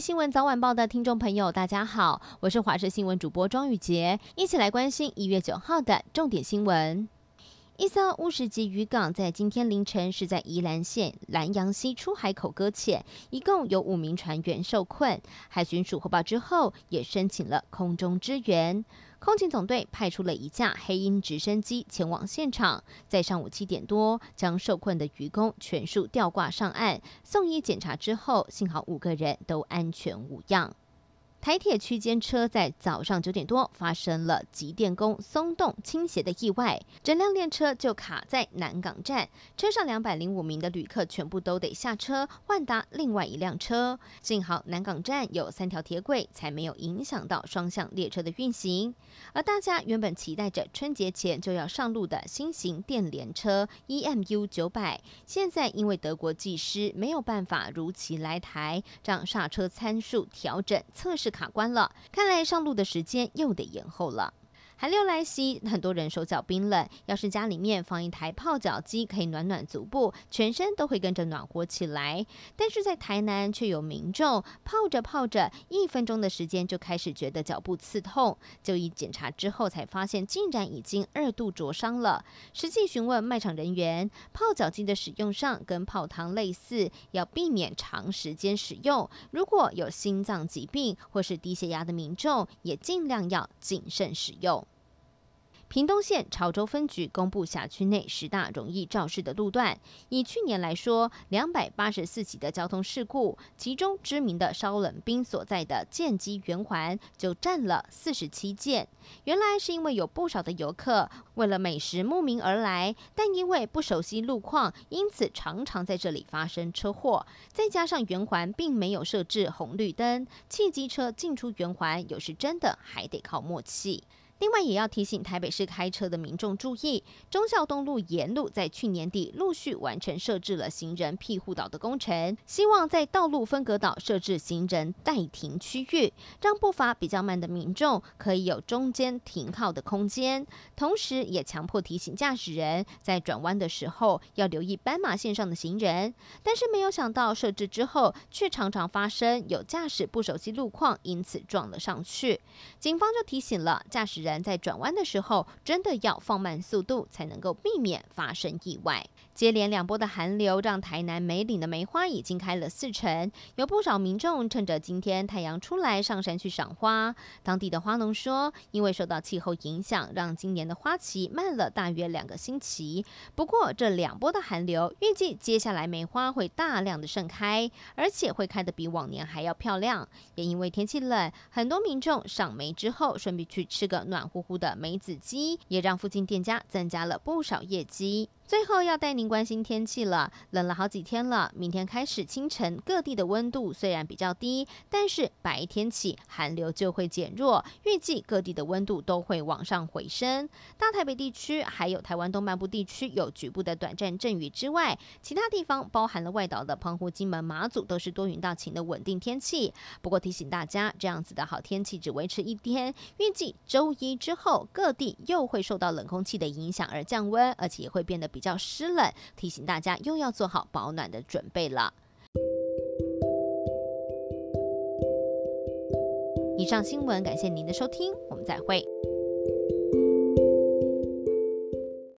新闻早晚报的听众朋友，大家好，我是华视新闻主播庄宇杰，一起来关心一月九号的重点新闻。一艘乌石级渔港在今天凌晨是在宜兰县兰阳溪出海口搁浅，一共有五名船员受困。海巡署获报之后，也申请了空中支援。空警总队派出了一架黑鹰直升机前往现场，在上午七点多将受困的渔工全数吊挂上岸，送医检查之后，幸好五个人都安全无恙。台铁区间车在早上九点多发生了急电工松动倾斜的意外，整辆列车就卡在南港站，车上两百零五名的旅客全部都得下车换搭另外一辆车。幸好南港站有三条铁轨，才没有影响到双向列车的运行。而大家原本期待着春节前就要上路的新型电联车 EMU 九百，现在因为德国技师没有办法如期来台，让刹车参数调整测试。是卡关了，看来上路的时间又得延后了。寒流来袭，很多人手脚冰冷。要是家里面放一台泡脚机，可以暖暖足部，全身都会跟着暖和起来。但是在台南，却有民众泡着泡着，一分钟的时间就开始觉得脚部刺痛，就医检查之后才发现，竟然已经二度灼伤了。实际询问卖场人员，泡脚机的使用上跟泡汤类似，要避免长时间使用。如果有心脏疾病或是低血压的民众，也尽量要谨慎使用。屏东县潮州分局公布辖区内十大容易肇事的路段，以去年来说，两百八十四起的交通事故，其中知名的烧冷冰所在的剑基圆环就占了四十七件。原来是因为有不少的游客为了美食慕名而来，但因为不熟悉路况，因此常常在这里发生车祸。再加上圆环并没有设置红绿灯，汽机车进出圆环有时真的还得靠默契。另外，也要提醒台北市开车的民众注意，忠孝东路沿路在去年底陆续完成设置了行人庇护岛的工程，希望在道路分隔岛设置行人待停区域，让步伐比较慢的民众可以有中间停靠的空间。同时，也强迫提醒驾驶人在转弯的时候要留意斑马线上的行人。但是，没有想到设置之后，却常常发生有驾驶不熟悉路况，因此撞了上去。警方就提醒了驾驶。人在转弯的时候，真的要放慢速度，才能够避免发生意外。接连两波的寒流，让台南梅岭的梅花已经开了四成，有不少民众趁着今天太阳出来上山去赏花。当地的花农说，因为受到气候影响，让今年的花期慢了大约两个星期。不过这两波的寒流，预计接下来梅花会大量的盛开，而且会开得比往年还要漂亮。也因为天气冷，很多民众赏梅之后，顺便去吃个暖乎乎的梅子鸡，也让附近店家增加了不少业绩。最后要带您关心天气了，冷了好几天了。明天开始清晨各地的温度虽然比较低，但是白天起寒流就会减弱，预计各地的温度都会往上回升。大台北地区还有台湾东半部地区有局部的短暂阵雨之外，其他地方包含了外岛的澎湖、金门、马祖都是多云到晴的稳定天气。不过提醒大家，这样子的好天气只维持一天，预计周一之后各地又会受到冷空气的影响而降温，而且也会变得。比较湿冷，提醒大家又要做好保暖的准备了。以上新闻，感谢您的收听，我们再会。